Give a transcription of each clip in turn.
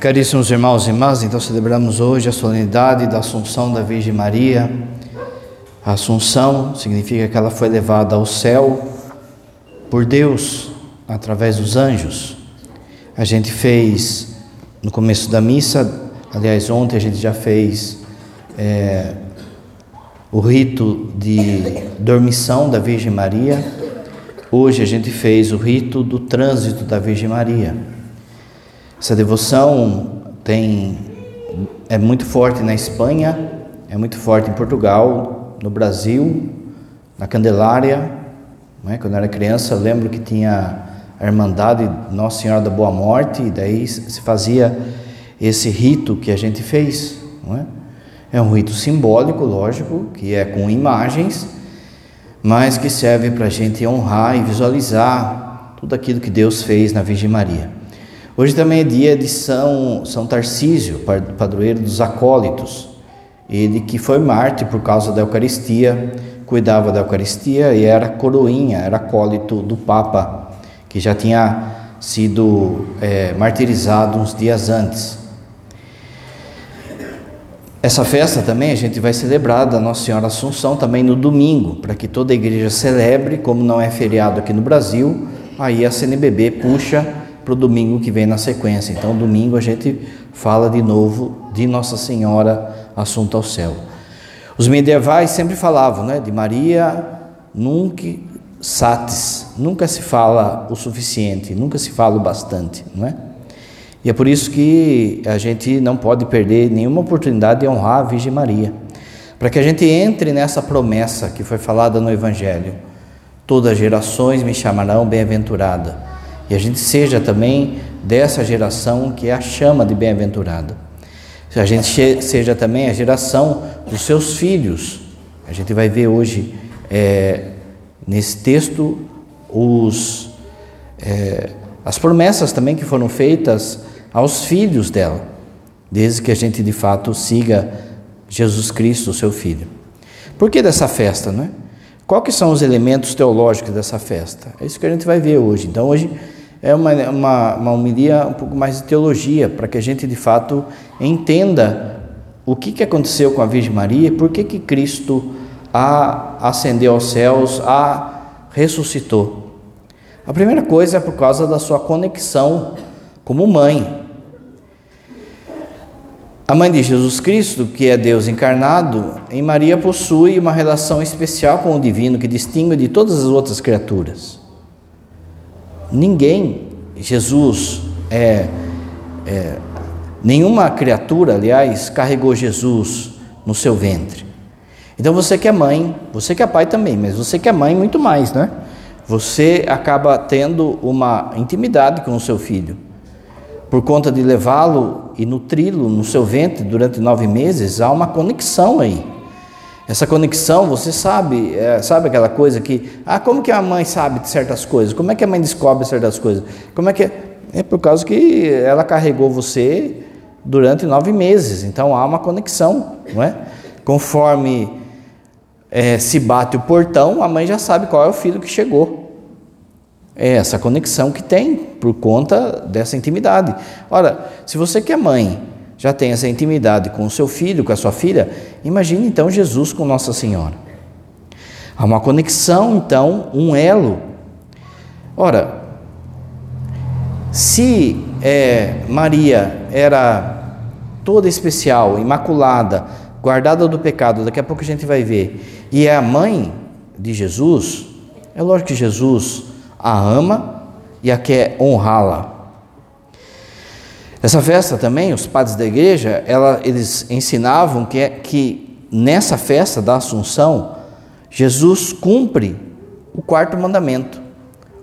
Caríssimos irmãos e irmãs, então celebramos hoje a solenidade da Assunção da Virgem Maria. A Assunção significa que ela foi levada ao céu por Deus através dos anjos. A gente fez no começo da missa, aliás, ontem a gente já fez é, o rito de dormição da Virgem Maria. Hoje a gente fez o rito do trânsito da Virgem Maria. Essa devoção tem é muito forte na Espanha, é muito forte em Portugal, no Brasil, na Candelária. Né? Quando eu era criança, eu lembro que tinha a Irmandade Nossa Senhora da Boa Morte, e daí se fazia esse rito que a gente fez. É? é um rito simbólico, lógico, que é com imagens, mas que serve para a gente honrar e visualizar tudo aquilo que Deus fez na Virgem Maria. Hoje também é dia de São, São Tarcísio, padroeiro dos acólitos. Ele que foi mártir por causa da Eucaristia, cuidava da Eucaristia e era coroinha, era acólito do Papa, que já tinha sido é, martirizado uns dias antes. Essa festa também a gente vai celebrar da Nossa Senhora Assunção também no domingo, para que toda a igreja celebre, como não é feriado aqui no Brasil, aí a CNBB puxa para o domingo que vem na sequência. Então, domingo a gente fala de novo de Nossa Senhora Assunta ao Céu. Os medievais sempre falavam né, de Maria nunca satis, nunca se fala o suficiente, nunca se fala o bastante, não é? E é por isso que a gente não pode perder nenhuma oportunidade de honrar a Virgem Maria, para que a gente entre nessa promessa que foi falada no Evangelho: todas as gerações me chamarão bem-aventurada e a gente seja também dessa geração que é a chama de bem-aventurada. A gente seja também a geração dos seus filhos. A gente vai ver hoje é, nesse texto os, é, as promessas também que foram feitas aos filhos dela, desde que a gente de fato siga Jesus Cristo, seu Filho. Por que dessa festa, não é? Qual que são os elementos teológicos dessa festa? É isso que a gente vai ver hoje. Então hoje é uma, uma, uma homilia um pouco mais de teologia, para que a gente de fato entenda o que, que aconteceu com a Virgem Maria e por que, que Cristo a ascendeu aos céus, a ressuscitou. A primeira coisa é por causa da sua conexão como mãe. A mãe de Jesus Cristo, que é Deus encarnado, em Maria possui uma relação especial com o divino que distingue de todas as outras criaturas. Ninguém, Jesus, é, é, nenhuma criatura, aliás, carregou Jesus no seu ventre. Então você que é mãe, você que é pai também, mas você que é mãe muito mais, né? Você acaba tendo uma intimidade com o seu filho. Por conta de levá-lo e nutri-lo no seu ventre durante nove meses, há uma conexão aí. Essa conexão, você sabe, é, sabe aquela coisa que, ah, como que a mãe sabe de certas coisas? Como é que a mãe descobre certas coisas? Como é que é? É por causa que ela carregou você durante nove meses, então há uma conexão, não é? Conforme é, se bate o portão, a mãe já sabe qual é o filho que chegou. É essa conexão que tem por conta dessa intimidade. Ora, se você que é mãe já tem essa intimidade com o seu filho, com a sua filha, imagine então Jesus com Nossa Senhora. Há uma conexão, então, um elo. Ora, se é, Maria era toda especial, imaculada, guardada do pecado, daqui a pouco a gente vai ver, e é a mãe de Jesus, é lógico que Jesus a ama e a quer honrá-la. Essa festa também, os padres da igreja, ela, eles ensinavam que, é, que nessa festa da Assunção, Jesus cumpre o quarto mandamento,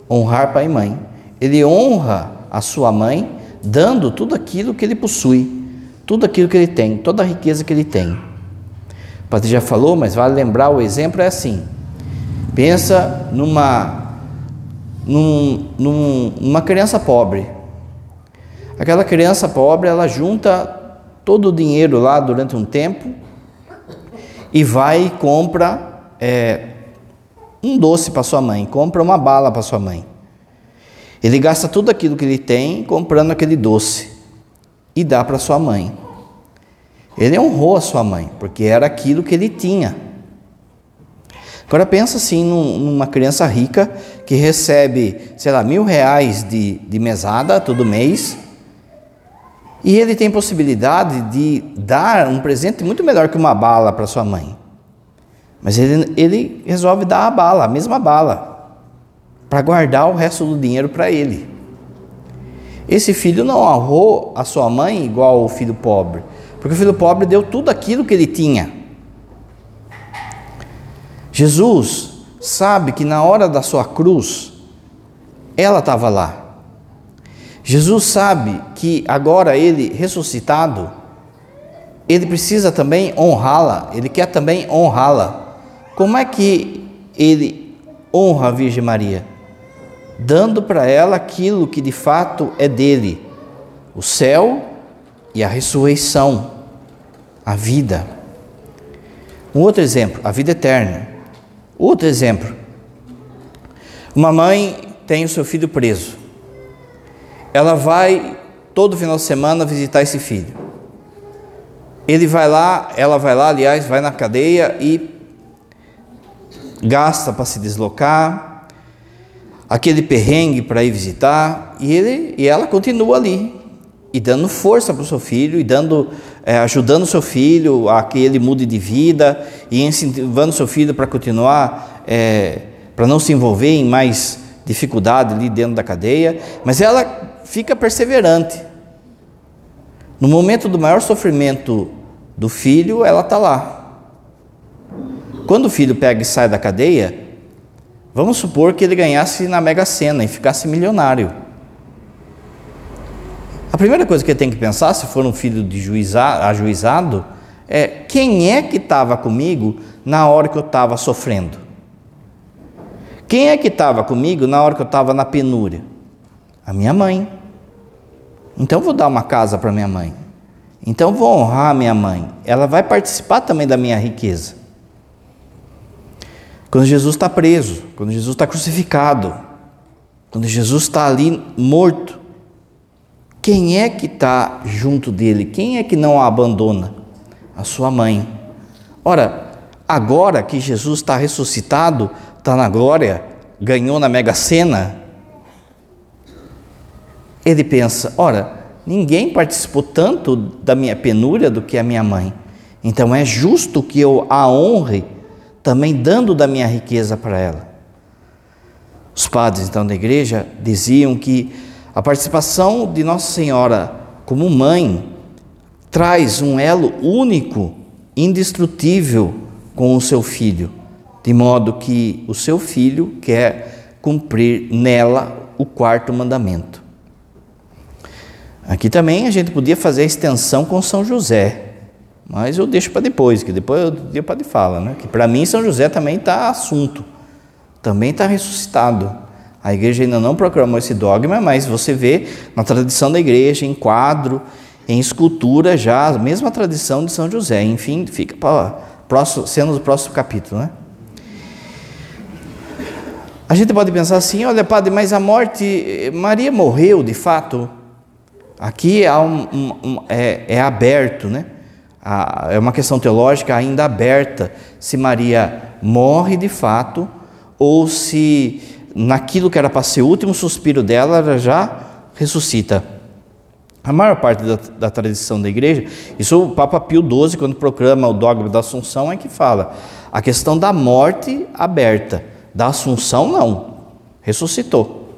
honrar pai e mãe. Ele honra a sua mãe, dando tudo aquilo que ele possui, tudo aquilo que ele tem, toda a riqueza que ele tem. O padre já falou, mas vale lembrar, o exemplo é assim. Pensa numa, num, num, numa criança pobre Aquela criança pobre, ela junta todo o dinheiro lá durante um tempo e vai e compra é, um doce para sua mãe, compra uma bala para sua mãe. Ele gasta tudo aquilo que ele tem comprando aquele doce. e dá para sua mãe. Ele honrou a sua mãe, porque era aquilo que ele tinha. Agora pensa assim numa criança rica que recebe, sei lá, mil reais de, de mesada todo mês e ele tem possibilidade de dar um presente muito melhor que uma bala para sua mãe. Mas ele, ele resolve dar a bala, a mesma bala, para guardar o resto do dinheiro para ele. Esse filho não honrou a sua mãe igual o filho pobre, porque o filho pobre deu tudo aquilo que ele tinha. Jesus sabe que na hora da sua cruz, ela estava lá. Jesus sabe que agora ele ressuscitado, ele precisa também honrá-la, ele quer também honrá-la. Como é que ele honra a Virgem Maria? Dando para ela aquilo que de fato é dele: o céu e a ressurreição, a vida. Um outro exemplo, a vida eterna. Outro exemplo, uma mãe tem o seu filho preso ela vai todo final de semana visitar esse filho. Ele vai lá, ela vai lá, aliás, vai na cadeia e gasta para se deslocar, aquele perrengue para ir visitar, e ele e ela continua ali e dando força para o seu filho e dando é, ajudando o seu filho a que ele mude de vida e incentivando o seu filho para continuar é, para não se envolver em mais dificuldade ali dentro da cadeia, mas ela fica perseverante. No momento do maior sofrimento do filho, ela está lá. Quando o filho pega e sai da cadeia, vamos supor que ele ganhasse na Mega Sena e ficasse milionário. A primeira coisa que ele tem que pensar, se for um filho de juiza, ajuizado, é quem é que estava comigo na hora que eu estava sofrendo? Quem é que estava comigo na hora que eu estava na penúria? A minha mãe. Então vou dar uma casa para minha mãe. Então vou honrar minha mãe. Ela vai participar também da minha riqueza. Quando Jesus está preso, quando Jesus está crucificado, quando Jesus está ali morto, quem é que está junto dele? Quem é que não a abandona? A sua mãe. Ora, agora que Jesus está ressuscitado, está na glória, ganhou na mega sena, ele pensa: ora, ninguém participou tanto da minha penúria do que a minha mãe. Então é justo que eu a honre, também dando da minha riqueza para ela. Os padres então da igreja diziam que a participação de Nossa Senhora como mãe traz um elo único, indestrutível com o seu filho, de modo que o seu filho quer cumprir nela o quarto mandamento. Aqui também a gente podia fazer a extensão com São José, mas eu deixo para depois, que depois o dia pode falar, né? Que para mim São José também está assunto, também está ressuscitado. A igreja ainda não proclamou esse dogma, mas você vê na tradição da igreja, em quadro, em escultura já, a mesma tradição de São José. Enfim, fica para próximo, sendo o próximo capítulo, né? A gente pode pensar assim, olha, padre, mas a morte, Maria morreu de fato? Aqui há um, um, um, é, é, aberto, né? é uma questão teológica ainda aberta se Maria morre de fato ou se naquilo que era para ser o último suspiro dela, ela já ressuscita. A maior parte da, da, tradição da igreja, isso o Papa Pio XII, quando proclama o dogma da Assunção, é que fala a questão da morte aberta, da Assunção não, ressuscitou.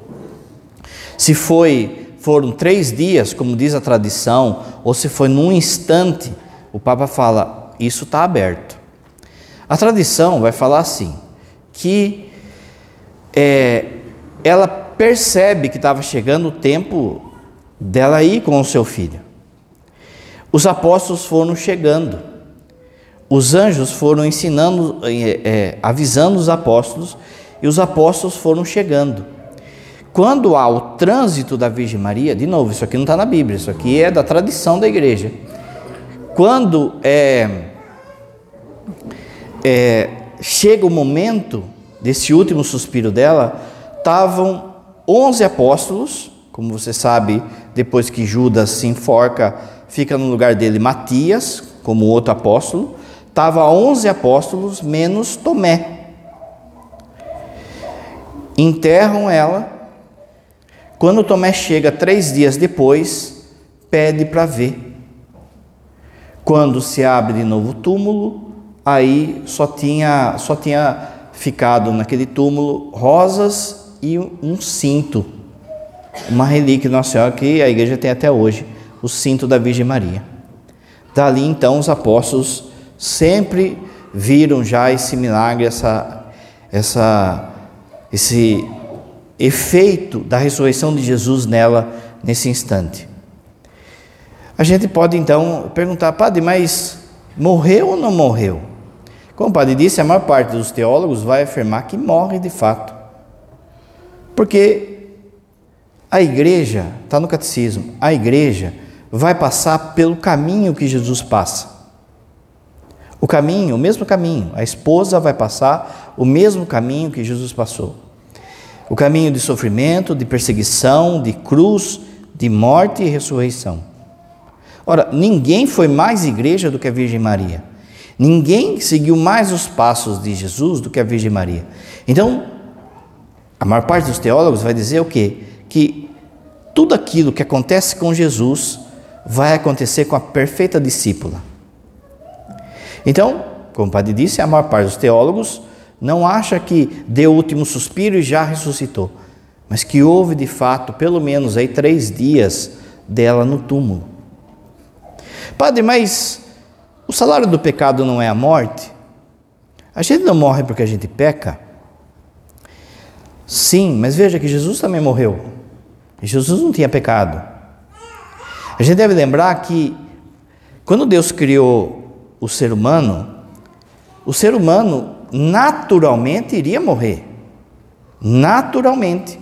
Se foi foram três dias, como diz a tradição, ou se foi num instante, o Papa fala: isso está aberto. A tradição vai falar assim: que é, ela percebe que estava chegando o tempo dela ir com o seu filho. Os apóstolos foram chegando, os anjos foram ensinando, é, é, avisando os apóstolos, e os apóstolos foram chegando. Quando há o trânsito da Virgem Maria, de novo, isso aqui não está na Bíblia, isso aqui é da tradição da igreja. Quando é, é, chega o momento desse último suspiro dela, estavam 11 apóstolos Como você sabe, depois que Judas se enforca, fica no lugar dele Matias, como outro apóstolo. Estava 11 apóstolos menos Tomé. Enterram ela. Quando Tomé chega três dias depois, pede para ver. Quando se abre de novo o túmulo, aí só tinha, só tinha ficado naquele túmulo rosas e um cinto, uma relíquia Nossa Senhora que a igreja tem até hoje, o cinto da Virgem Maria. Dali então os apóstolos sempre viram já esse milagre, essa, essa, esse efeito da ressurreição de Jesus nela nesse instante. A gente pode então perguntar, padre, mas morreu ou não morreu? Como o padre disse, a maior parte dos teólogos vai afirmar que morre de fato. Porque a igreja, está no catecismo, a igreja vai passar pelo caminho que Jesus passa. O caminho, o mesmo caminho, a esposa vai passar o mesmo caminho que Jesus passou. O caminho de sofrimento, de perseguição, de cruz, de morte e ressurreição. Ora, ninguém foi mais igreja do que a Virgem Maria. Ninguém seguiu mais os passos de Jesus do que a Virgem Maria. Então, a maior parte dos teólogos vai dizer o quê? Que tudo aquilo que acontece com Jesus vai acontecer com a perfeita discípula. Então, como o padre disse, a maior parte dos teólogos não acha que deu o último suspiro e já ressuscitou, mas que houve de fato pelo menos aí três dias dela no túmulo. Padre, mas o salário do pecado não é a morte? A gente não morre porque a gente peca? Sim, mas veja que Jesus também morreu. E Jesus não tinha pecado. A gente deve lembrar que quando Deus criou o ser humano, o ser humano naturalmente iria morrer. Naturalmente.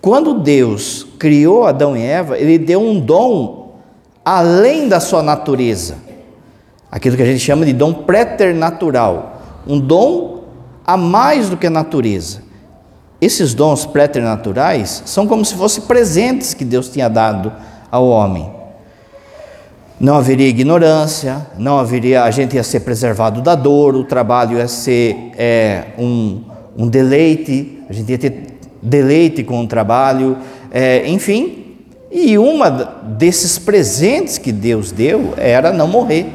Quando Deus criou Adão e Eva, ele deu um dom além da sua natureza. Aquilo que a gente chama de dom preternatural, um dom a mais do que a natureza. Esses dons preternaturais são como se fossem presentes que Deus tinha dado ao homem. Não haveria ignorância, não haveria, a gente ia ser preservado da dor, o trabalho ia ser é, um, um deleite, a gente ia ter deleite com o trabalho, é, enfim, e uma desses presentes que Deus deu era não morrer.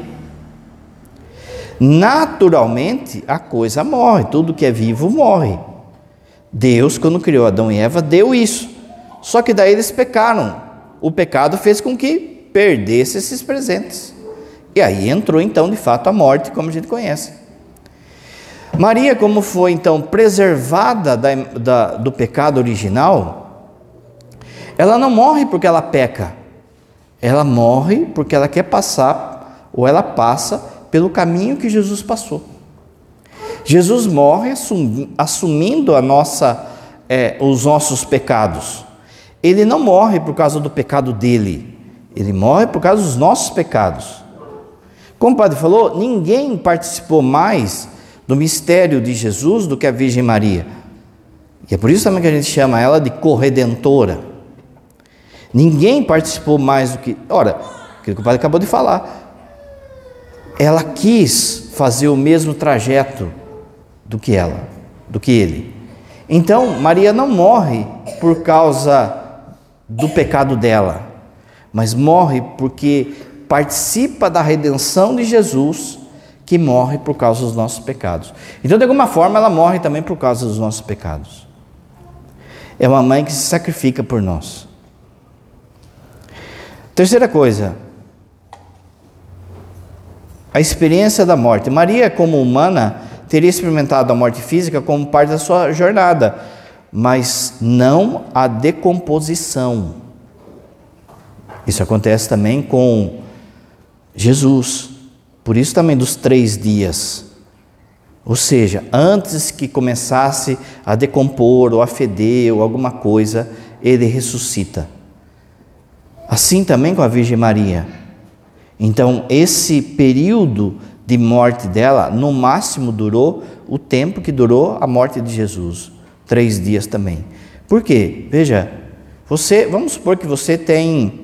Naturalmente, a coisa morre, tudo que é vivo morre. Deus, quando criou Adão e Eva, deu isso. Só que daí eles pecaram. O pecado fez com que perdesse esses presentes. E aí entrou então, de fato, a morte, como a gente conhece. Maria, como foi então preservada da, da, do pecado original, ela não morre porque ela peca. Ela morre porque ela quer passar, ou ela passa, pelo caminho que Jesus passou. Jesus morre assumindo a nossa, é, os nossos pecados. Ele não morre por causa do pecado dele, ele morre por causa dos nossos pecados. Como o padre falou, ninguém participou mais do mistério de Jesus do que a Virgem Maria. E é por isso também que a gente chama ela de corredentora. Ninguém participou mais do que. Ora, aquilo que o padre acabou de falar. Ela quis fazer o mesmo trajeto do que ela, do que ele. Então, Maria não morre por causa do pecado dela, mas morre porque participa da redenção de Jesus, que morre por causa dos nossos pecados. Então, de alguma forma, ela morre também por causa dos nossos pecados. É uma mãe que se sacrifica por nós. Terceira coisa, a experiência da morte. Maria, como humana, teria experimentado a morte física como parte da sua jornada, mas não a decomposição. Isso acontece também com Jesus. Por isso também dos três dias. Ou seja, antes que começasse a decompor ou a feder ou alguma coisa, ele ressuscita. Assim também com a Virgem Maria. Então, esse período de morte dela, no máximo durou o tempo que durou a morte de Jesus três dias também. Por quê? Veja, Você, vamos supor que você tem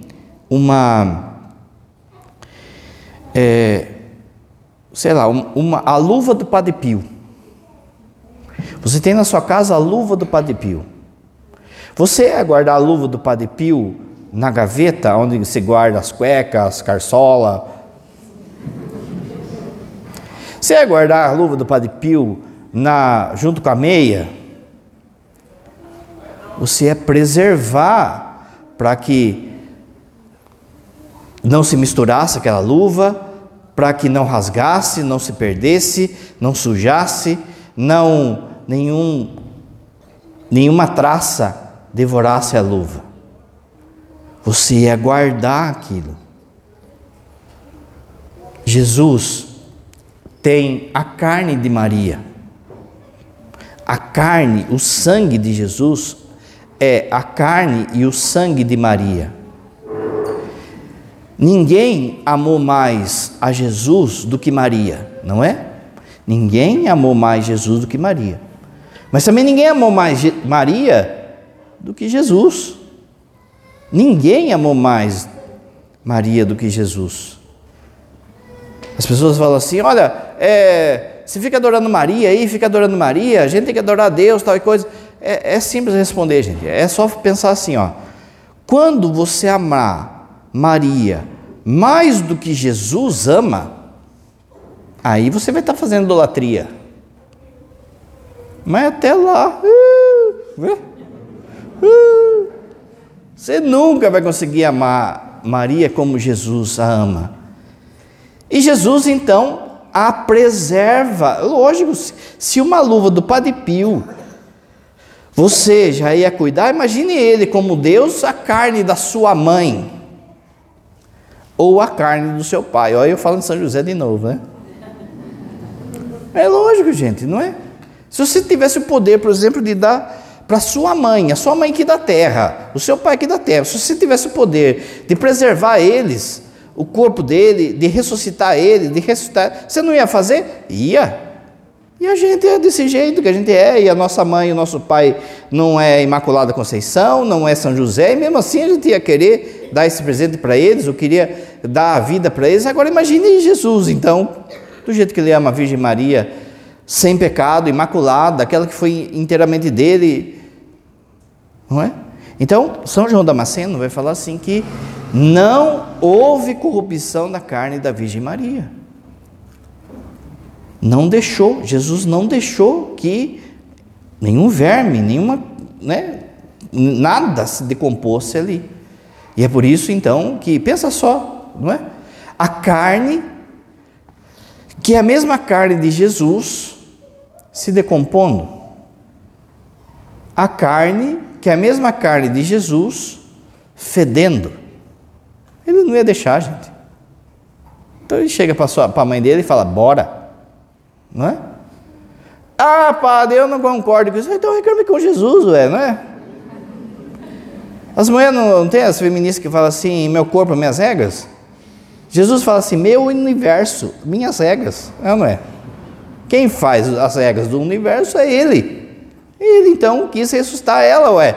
uma, é, sei lá, uma, a luva do Padre Pio. Você tem na sua casa a luva do Padre Pio. Você é guardar a luva do Padre Pio na gaveta, onde você guarda as cuecas, carçola. Você é guardar a luva do Padre Pio na, junto com a meia. Você é preservar para que não se misturasse aquela luva, para que não rasgasse, não se perdesse, não sujasse, não nenhum nenhuma traça devorasse a luva. Você ia guardar aquilo. Jesus tem a carne de Maria. A carne, o sangue de Jesus é a carne e o sangue de Maria. Ninguém amou mais a Jesus do que Maria, não é? Ninguém amou mais Jesus do que Maria. Mas também ninguém amou mais Maria do que Jesus. Ninguém amou mais Maria do que Jesus. As pessoas falam assim: olha, é, se fica adorando Maria aí, fica adorando Maria, a gente tem que adorar Deus, tal e coisa. É, é simples responder, gente. É só pensar assim: ó, quando você amar Maria mais do que Jesus ama, aí você vai estar fazendo idolatria. Mas até lá, uh, Uh, você nunca vai conseguir amar Maria como Jesus a ama. E Jesus então a preserva. Lógico, se uma luva do Padre Pio você já ia cuidar, imagine ele como Deus, a carne da sua mãe ou a carne do seu pai. Olha eu falando de São José de novo, né? É lógico, gente, não é? Se você tivesse o poder, por exemplo, de dar para sua mãe, a sua mãe aqui da terra, o seu pai aqui da terra, se você tivesse o poder de preservar eles, o corpo dele, de ressuscitar ele, de ressuscitar, você não ia fazer? Ia. E a gente é desse jeito que a gente é, e a nossa mãe, o nosso pai não é Imaculada Conceição, não é São José, e mesmo assim a gente ia querer dar esse presente para eles, ou queria dar a vida para eles. Agora imagine Jesus, então, do jeito que ele ama a Virgem Maria, sem pecado, imaculada, aquela que foi inteiramente dele, não é? Então, São João Damasceno vai falar assim que não houve corrupção da carne da Virgem Maria. Não deixou, Jesus não deixou que nenhum verme, nenhuma, né, nada se decomposse ali. E é por isso então que pensa só, não é? A carne que é a mesma carne de Jesus se decompondo. A carne que é a mesma carne de Jesus fedendo. Ele não ia deixar, gente. Então ele chega para a mãe dele e fala: Bora. Não é? Ah, padre, eu não concordo com isso. Então reclame com Jesus, ué, não é? As mulheres não, não tem as feministas que falam assim: meu corpo, minhas regras? Jesus fala assim: meu universo, minhas regras. É não é? Quem faz as regras do universo é Ele. Ele então quis ressuscitar ela, ué.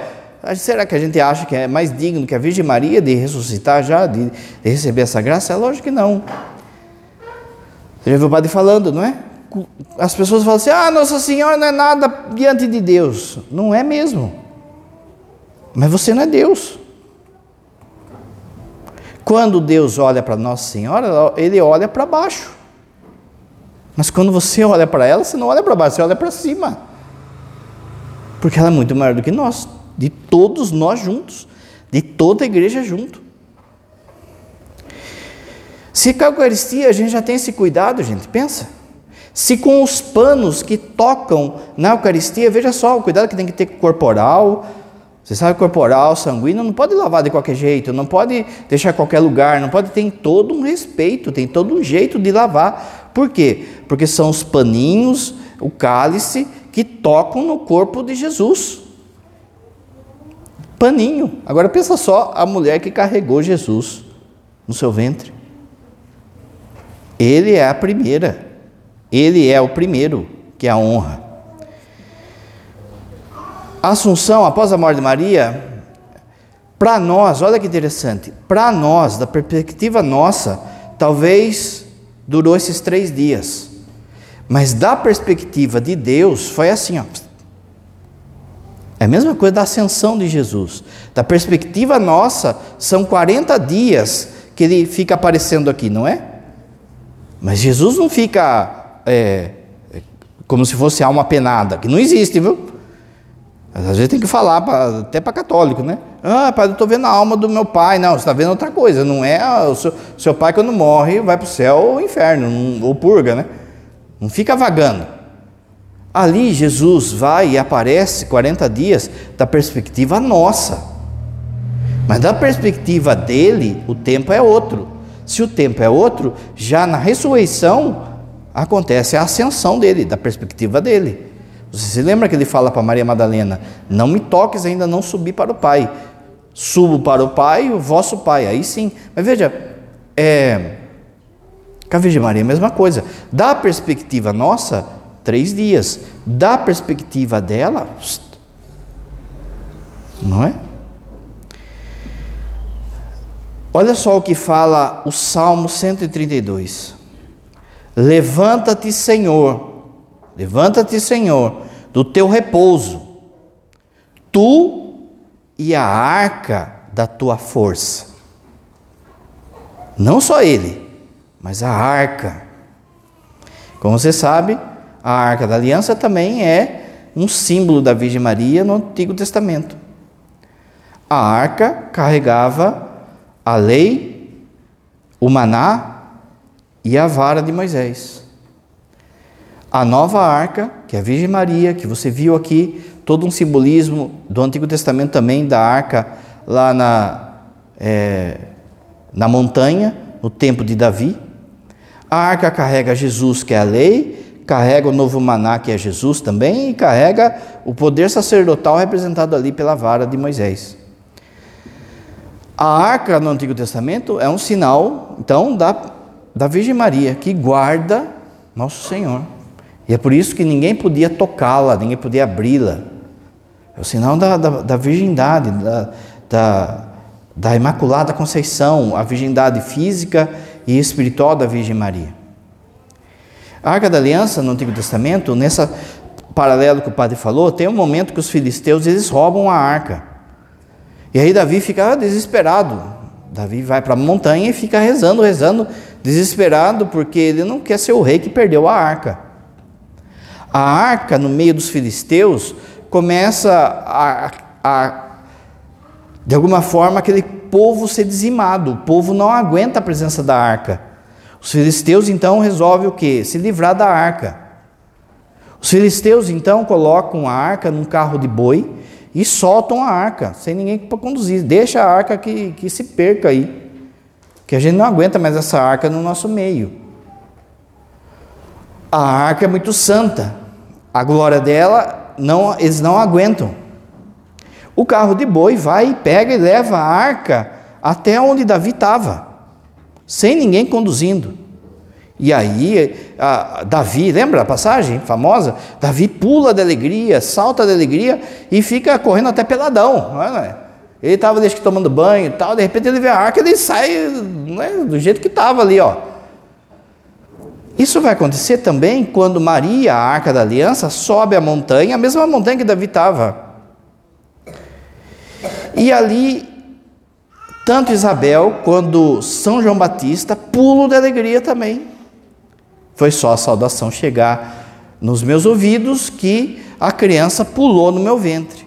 Será que a gente acha que é mais digno que a Virgem Maria de ressuscitar já, de, de receber essa graça? É lógico que não. Você já viu o padre falando, não é? As pessoas falam assim: ah, Nossa Senhora não é nada diante de Deus. Não é mesmo. Mas você não é Deus. Quando Deus olha para Nossa Senhora, Ele olha para baixo. Mas quando você olha para ela, você não olha para baixo, você olha para cima. Porque ela é muito maior do que nós, de todos nós juntos, de toda a igreja junto. Se com a Eucaristia a gente já tem esse cuidado, gente, pensa. Se com os panos que tocam na Eucaristia, veja só o cuidado que tem que ter corporal. Você sabe, corporal, sanguíneo, não pode lavar de qualquer jeito, não pode deixar em qualquer lugar, não pode, tem todo um respeito, tem todo um jeito de lavar. Por quê? Porque são os paninhos, o cálice que tocam no corpo de Jesus. Paninho. Agora pensa só a mulher que carregou Jesus no seu ventre. Ele é a primeira. Ele é o primeiro que é a honra. Assunção, após a morte de Maria, Para nós, olha que interessante, para nós, da perspectiva nossa, talvez durou esses três dias. Mas da perspectiva de Deus, foi assim, ó. É a mesma coisa da ascensão de Jesus. Da perspectiva nossa, são 40 dias que ele fica aparecendo aqui, não é? Mas Jesus não fica é, como se fosse alma penada, que não existe, viu? Às vezes tem que falar pra, até para católico, né? Ah, pai, eu estou vendo a alma do meu pai. Não, você está vendo outra coisa. Não é o seu, seu pai quando morre vai para o céu ou inferno, ou purga, né? Não fica vagando. Ali Jesus vai e aparece 40 dias da perspectiva nossa. Mas da perspectiva dele, o tempo é outro. Se o tempo é outro, já na ressurreição acontece a ascensão dele, da perspectiva dele. Você se lembra que ele fala para Maria Madalena: Não me toques, ainda não subi para o Pai. Subo para o Pai, o vosso Pai. Aí sim. Mas veja, é, com a Virgem Maria, a mesma coisa. Da perspectiva nossa, três dias. Da perspectiva dela, não é? Olha só o que fala o Salmo 132. Levanta-te, Senhor Levanta-te, Senhor, do teu repouso, tu e a arca da tua força. Não só ele, mas a arca. Como você sabe, a arca da aliança também é um símbolo da Virgem Maria no Antigo Testamento. A arca carregava a lei, o maná e a vara de Moisés a nova arca, que é a Virgem Maria, que você viu aqui, todo um simbolismo do Antigo Testamento também, da arca lá na, é, na montanha, no tempo de Davi. A arca carrega Jesus, que é a lei, carrega o novo maná, que é Jesus também, e carrega o poder sacerdotal representado ali pela vara de Moisés. A arca no Antigo Testamento é um sinal, então, da, da Virgem Maria, que guarda nosso Senhor. E é por isso que ninguém podia tocá-la, ninguém podia abri-la. É o sinal da, da, da virgindade, da, da, da Imaculada Conceição, a virgindade física e espiritual da Virgem Maria. A Arca da Aliança no Antigo Testamento, nessa paralelo que o padre falou, tem um momento que os filisteus eles roubam a arca. E aí Davi fica desesperado. Davi vai para a montanha e fica rezando, rezando, desesperado, porque ele não quer ser o rei que perdeu a arca. A arca, no meio dos filisteus, começa a, a de alguma forma, aquele povo ser dizimado. O povo não aguenta a presença da arca. Os filisteus então resolvem o que? Se livrar da arca. Os filisteus então colocam a arca num carro de boi e soltam a arca, sem ninguém para conduzir. Deixa a arca que, que se perca aí. Que a gente não aguenta mais essa arca no nosso meio. A arca é muito santa a glória dela, não, eles não aguentam. O carro de boi vai, pega e leva a arca até onde Davi estava, sem ninguém conduzindo. E aí, Davi, lembra a passagem famosa? Davi pula de alegria, salta de alegria e fica correndo até peladão. Não é? Ele estava tomando banho e tal, de repente ele vê a arca e ele sai é, do jeito que estava ali, ó. Isso vai acontecer também quando Maria, a arca da aliança, sobe a montanha, a mesma montanha que Davi estava. E ali, tanto Isabel quanto São João Batista pulam de alegria também. Foi só a saudação chegar nos meus ouvidos que a criança pulou no meu ventre.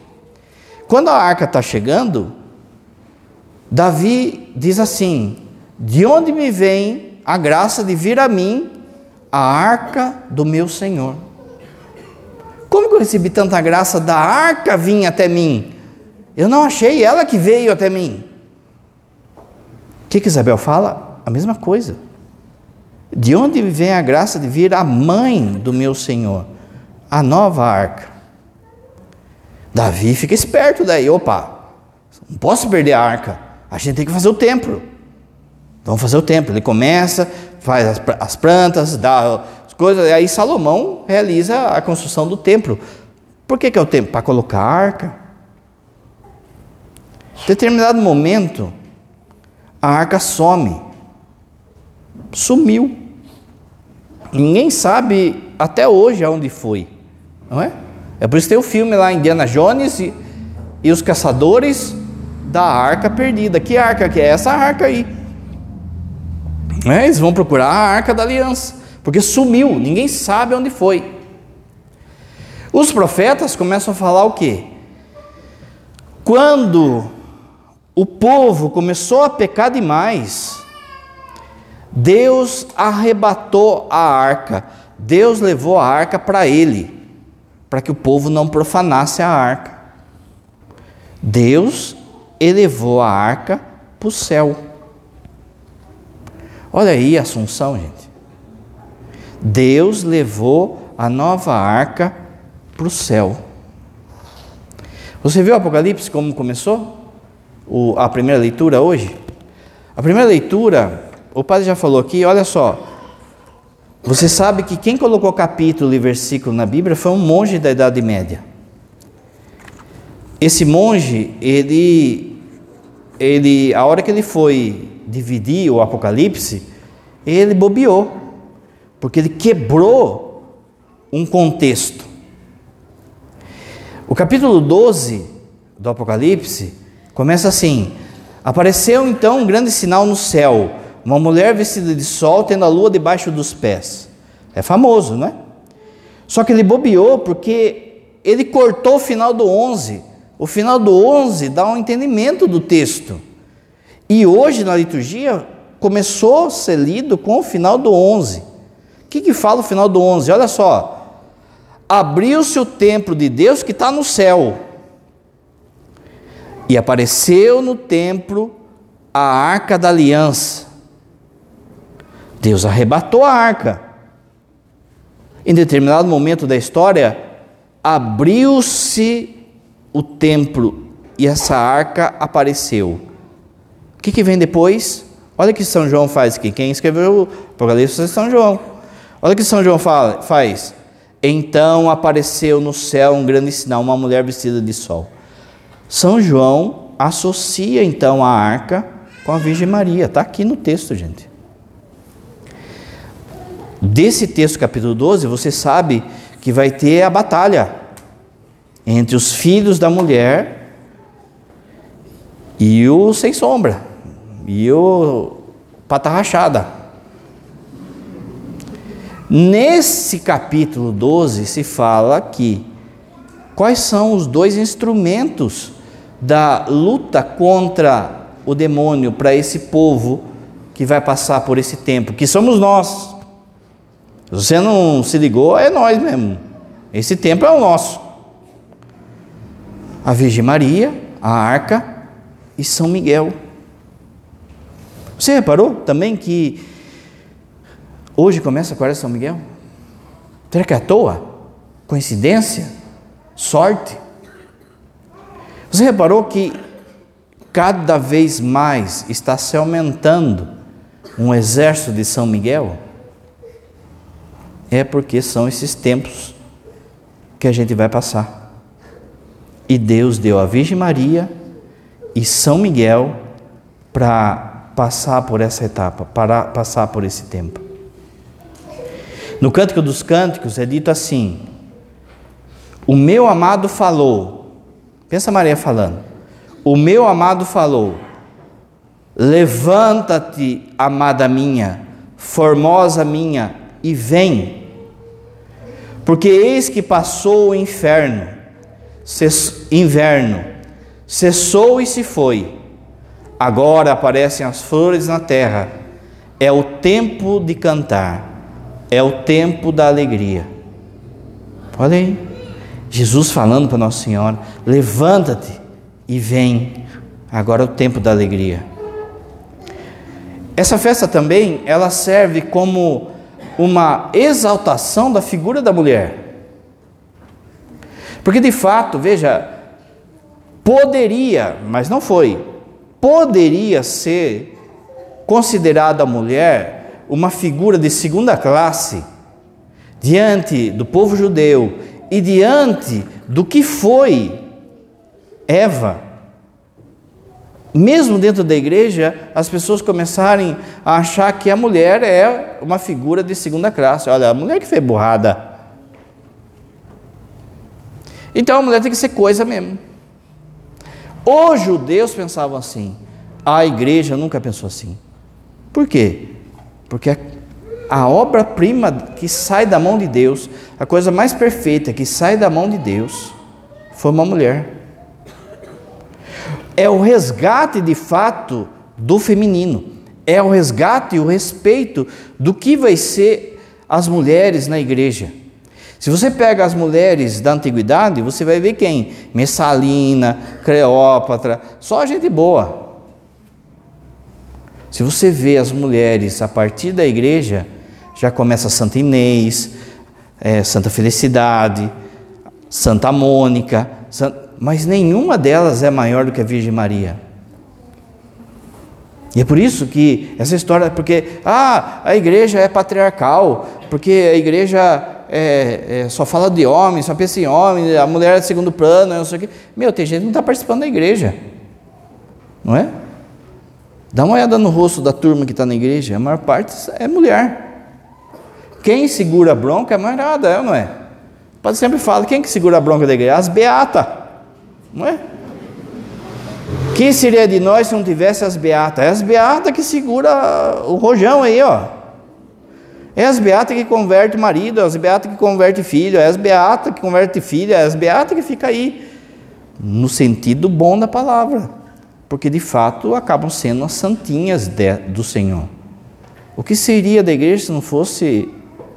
Quando a arca está chegando, Davi diz assim: De onde me vem a graça de vir a mim a arca do meu Senhor. Como que eu recebi tanta graça da arca vir até mim? Eu não achei ela que veio até mim. O que, que Isabel fala? A mesma coisa. De onde vem a graça de vir a mãe do meu Senhor? A nova arca. Davi fica esperto daí, opa, não posso perder a arca, a gente tem que fazer o templo. Vamos fazer o templo. Ele começa, faz as, as plantas, dá as coisas, e aí Salomão realiza a construção do templo. Por que, que é o templo? Para colocar a arca. Em determinado momento, a arca some. Sumiu. Ninguém sabe até hoje aonde foi, não é? É por isso que tem o filme lá, Indiana Jones e, e os caçadores da arca perdida. Que arca que é? Essa arca aí. É, eles vão procurar a arca da aliança, porque sumiu, ninguém sabe onde foi. Os profetas começam a falar o quê? Quando o povo começou a pecar demais, Deus arrebatou a arca, Deus levou a arca para ele, para que o povo não profanasse a arca. Deus elevou a arca para o céu. Olha aí a Assunção, gente. Deus levou a nova arca para o céu. Você viu o Apocalipse como começou? O, a primeira leitura hoje? A primeira leitura, o padre já falou aqui, olha só. Você sabe que quem colocou capítulo e versículo na Bíblia foi um monge da Idade Média. Esse monge, ele, ele, a hora que ele foi dividir o Apocalipse, ele bobeou, porque ele quebrou um contexto. O capítulo 12 do Apocalipse começa assim: Apareceu então um grande sinal no céu, uma mulher vestida de sol tendo a lua debaixo dos pés. É famoso, não é? Só que ele bobeou porque ele cortou o final do 11. O final do 11 dá um entendimento do texto. E hoje na liturgia começou a ser lido com o final do 11. O que, que fala o final do 11? Olha só abriu-se o templo de Deus que está no céu. E apareceu no templo a arca da aliança. Deus arrebatou a arca. Em determinado momento da história, abriu-se o templo e essa arca apareceu. O que, que vem depois? Olha o que São João faz aqui. Quem escreveu o Apocalipse é São João. Olha o que São João fala, faz. Então apareceu no céu um grande sinal, uma mulher vestida de sol. São João associa então a arca com a Virgem Maria, está aqui no texto, gente. Desse texto, capítulo 12, você sabe que vai ter a batalha entre os filhos da mulher e o sem sombra, e o pata rachada. Nesse capítulo 12 se fala que quais são os dois instrumentos da luta contra o demônio para esse povo que vai passar por esse tempo, que somos nós. Você não se ligou, é nós mesmo. Esse tempo é o nosso. A Virgem Maria, a Arca e São Miguel. Você reparou também que Hoje começa a Quaresma São Miguel? Será que é à toa? Coincidência? Sorte? Você reparou que cada vez mais está se aumentando um exército de São Miguel? É porque são esses tempos que a gente vai passar. E Deus deu a Virgem Maria e São Miguel para passar por essa etapa, para passar por esse tempo. No Cântico dos Cânticos é dito assim: O meu amado falou. Pensa Maria falando. O meu amado falou: Levanta-te, amada minha, formosa minha, e vem. Porque eis que passou o inferno, inverno, cessou e se foi. Agora aparecem as flores na terra. É o tempo de cantar é o tempo da alegria. Olha aí, Jesus falando para Nossa Senhora: levanta-te e vem, agora é o tempo da alegria. Essa festa também, ela serve como uma exaltação da figura da mulher. Porque de fato, veja, poderia, mas não foi, poderia ser considerada a mulher uma figura de segunda classe diante do povo judeu e diante do que foi Eva. mesmo dentro da igreja, as pessoas começarem a achar que a mulher é uma figura de segunda classe. Olha, a mulher que fez burrada. Então a mulher tem que ser coisa mesmo. Os judeus pensavam assim, a igreja nunca pensou assim. Por quê? Porque a obra-prima que sai da mão de Deus, a coisa mais perfeita que sai da mão de Deus, foi uma mulher. É o resgate de fato do feminino, é o resgate e o respeito do que vai ser as mulheres na igreja. Se você pega as mulheres da antiguidade, você vai ver quem? Messalina, Cleópatra, só gente boa. Se você vê as mulheres a partir da igreja, já começa Santa Inês, é, Santa Felicidade, Santa Mônica, mas nenhuma delas é maior do que a Virgem Maria. E é por isso que essa história, porque ah, a igreja é patriarcal, porque a igreja é, é, só fala de homem, só pensa em homem, a mulher é de segundo plano, não sei o quê. Meu, tem gente que não está participando da igreja, não é? Dá uma olhada no rosto da turma que está na igreja, a maior parte é mulher. Quem segura a bronca é a mulherada, é não é? O padre sempre fala, quem que segura a bronca da igreja? As beatas, não é? Quem seria de nós se não tivesse as beatas? É as beatas que segura o rojão aí, ó. É as beatas que converte marido, é as beatas que converte filho, é as beatas que converte filha, é as beatas que fica aí no sentido bom da palavra, porque de fato acabam sendo as santinhas de, do Senhor. O que seria da igreja se não fosse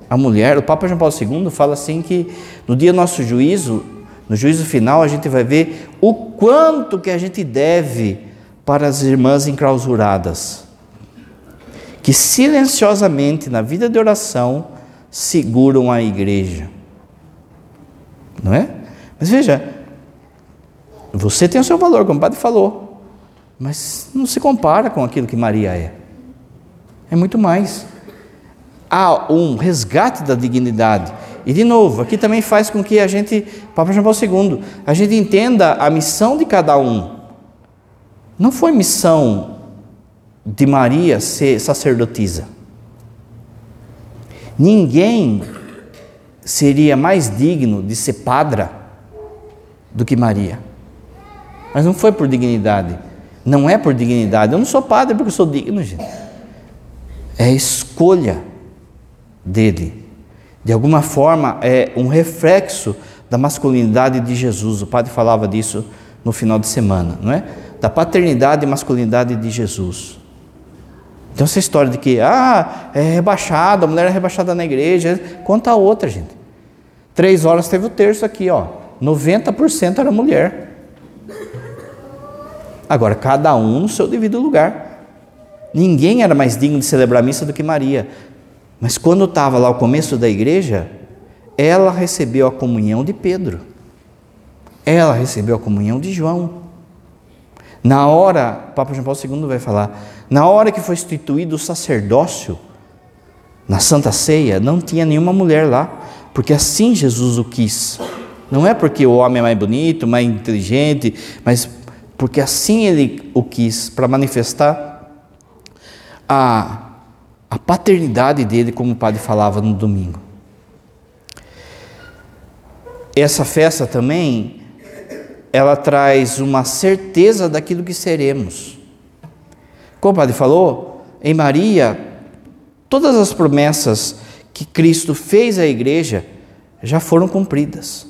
a mulher? O Papa João Paulo II fala assim que no dia do nosso juízo, no juízo final, a gente vai ver o quanto que a gente deve para as irmãs enclausuradas que silenciosamente na vida de oração seguram a igreja. Não é? Mas veja, você tem o seu valor, como o padre falou, mas não se compara com aquilo que Maria é. É muito mais. Há um resgate da dignidade. E de novo, aqui também faz com que a gente, Papa João Paulo II, a gente entenda a missão de cada um. Não foi missão de Maria ser sacerdotisa. Ninguém seria mais digno de ser padra do que Maria. Mas não foi por dignidade. Não é por dignidade. Eu não sou padre porque sou digno, gente. É a escolha dele. De alguma forma, é um reflexo da masculinidade de Jesus. O padre falava disso no final de semana, não é? Da paternidade e masculinidade de Jesus. Então, essa história de que, ah, é rebaixada, a mulher é rebaixada na igreja, conta a outra, gente. Três horas teve o terço aqui, ó. 90% era mulher. Agora, cada um no seu devido lugar. Ninguém era mais digno de celebrar a missa do que Maria. Mas quando estava lá o começo da igreja, ela recebeu a comunhão de Pedro. Ela recebeu a comunhão de João. Na hora, o Papa João Paulo II vai falar, na hora que foi instituído o sacerdócio, na Santa Ceia, não tinha nenhuma mulher lá, porque assim Jesus o quis. Não é porque o homem é mais bonito, mais inteligente, mas porque assim ele o quis, para manifestar a, a paternidade dele, como o padre falava no domingo. Essa festa também ela traz uma certeza daquilo que seremos. Como o padre falou, em Maria, todas as promessas que Cristo fez à igreja já foram cumpridas.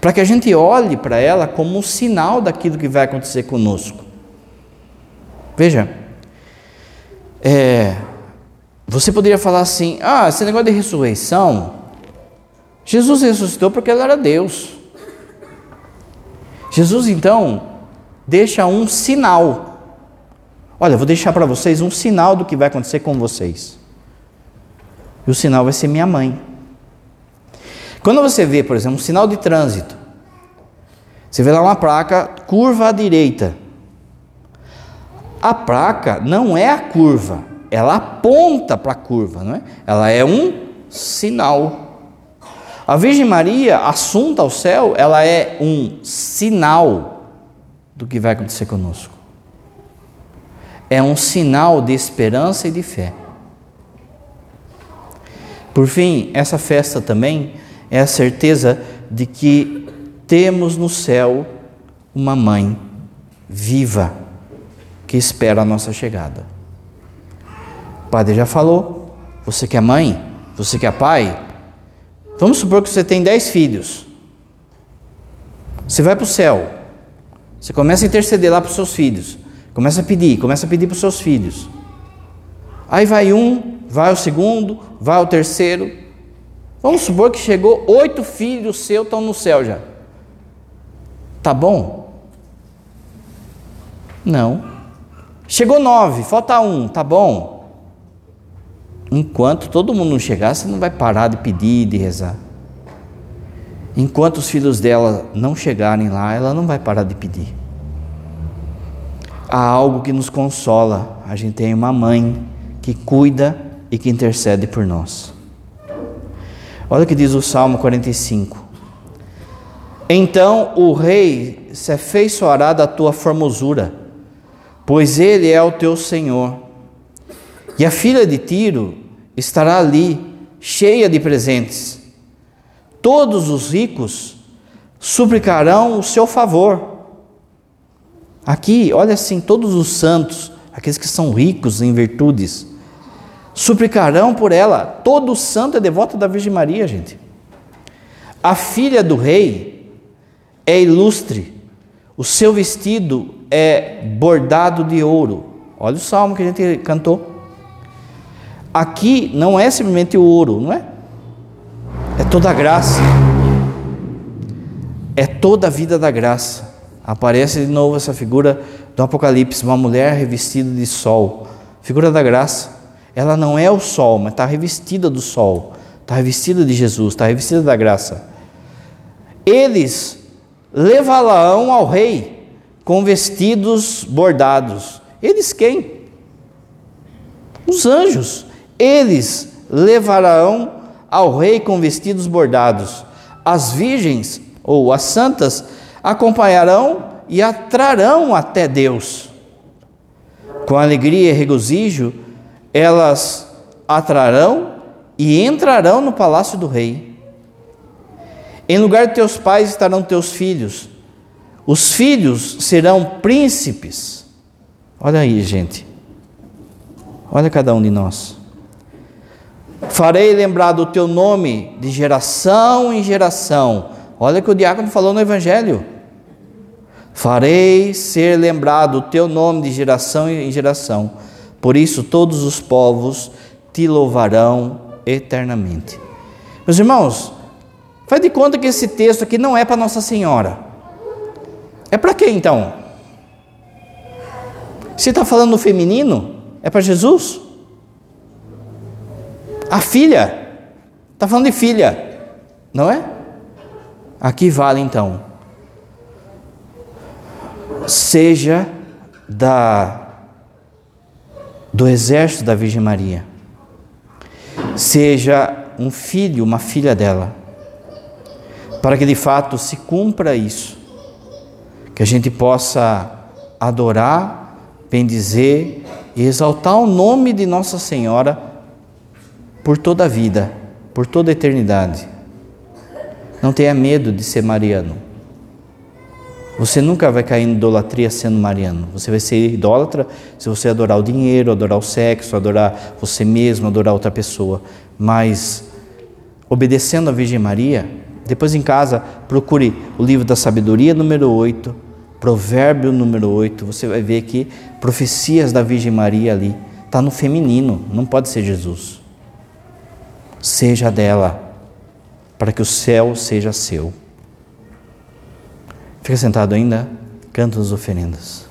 Para que a gente olhe para ela como um sinal daquilo que vai acontecer conosco. Veja, é, você poderia falar assim: ah, esse negócio de ressurreição, Jesus ressuscitou porque ele era Deus. Jesus então deixa um sinal. Olha, vou deixar para vocês um sinal do que vai acontecer com vocês. E o sinal vai ser minha mãe. Quando você vê, por exemplo, um sinal de trânsito, você vê lá uma placa curva à direita. A placa não é a curva, ela aponta para a curva, não é? Ela é um sinal. A Virgem Maria, assunta ao céu, ela é um sinal do que vai acontecer conosco. é um sinal de esperança e de fé. Por fim, essa festa também é a certeza de que temos no céu uma mãe viva que espera a nossa chegada. O padre já falou, você que é mãe, você que é pai, vamos supor que você tem dez filhos. Você vai para o céu, você começa a interceder lá para os seus filhos, começa a pedir, começa a pedir para os seus filhos. Aí vai um, vai o segundo, vai o terceiro. Vamos supor que chegou oito filhos seus estão no céu já. Tá bom? Não. Chegou nove, falta um, tá bom? Enquanto todo mundo não chegar, você não vai parar de pedir, de rezar. Enquanto os filhos dela não chegarem lá, ela não vai parar de pedir. Há algo que nos consola. A gente tem uma mãe que cuida e que intercede por nós. Olha o que diz o Salmo 45. Então o rei se afeiçoará da tua formosura, pois ele é o teu Senhor. E a filha de Tiro estará ali, cheia de presentes. Todos os ricos suplicarão o seu favor. Aqui, olha assim, todos os santos, aqueles que são ricos em virtudes, suplicarão por ela. Todo santo é devoto da Virgem Maria, gente. A filha do rei é ilustre, o seu vestido é bordado de ouro. Olha o salmo que a gente cantou. Aqui não é simplesmente o ouro, não é? É toda a graça. É toda a vida da graça. Aparece de novo essa figura do Apocalipse, uma mulher revestida de sol. Figura da graça. Ela não é o sol, mas está revestida do sol. Está revestida de Jesus, está revestida da graça. Eles levá-la-ão ao rei com vestidos bordados. Eles quem? Os anjos. Eles levarão ao rei com vestidos bordados. As virgens ou as santas acompanharão e atrarão até Deus. Com alegria e regozijo, elas atrarão e entrarão no palácio do rei. Em lugar de teus pais estarão teus filhos. Os filhos serão príncipes. Olha aí, gente. Olha cada um de nós. Farei lembrar do teu nome de geração em geração. Olha o que o diácono falou no Evangelho. Farei ser lembrado o teu nome de geração em geração. Por isso todos os povos te louvarão eternamente. Meus irmãos, Faz de conta que esse texto aqui não é para Nossa Senhora. É para quem então? Se está falando no feminino, é para Jesus? A filha, está falando de filha, não é? Aqui vale então. Seja da do exército da Virgem Maria. Seja um filho, uma filha dela para que de fato se cumpra isso, que a gente possa adorar, bendizer e exaltar o nome de Nossa Senhora por toda a vida, por toda a eternidade. Não tenha medo de ser mariano. Você nunca vai cair em idolatria sendo mariano. Você vai ser idólatra se você adorar o dinheiro, adorar o sexo, adorar você mesmo, adorar outra pessoa. Mas obedecendo a Virgem Maria, depois em casa, procure o livro da sabedoria número 8, provérbio número 8, você vai ver que profecias da Virgem Maria ali, está no feminino, não pode ser Jesus. Seja dela, para que o céu seja seu. Fica sentado ainda, canta as oferendas.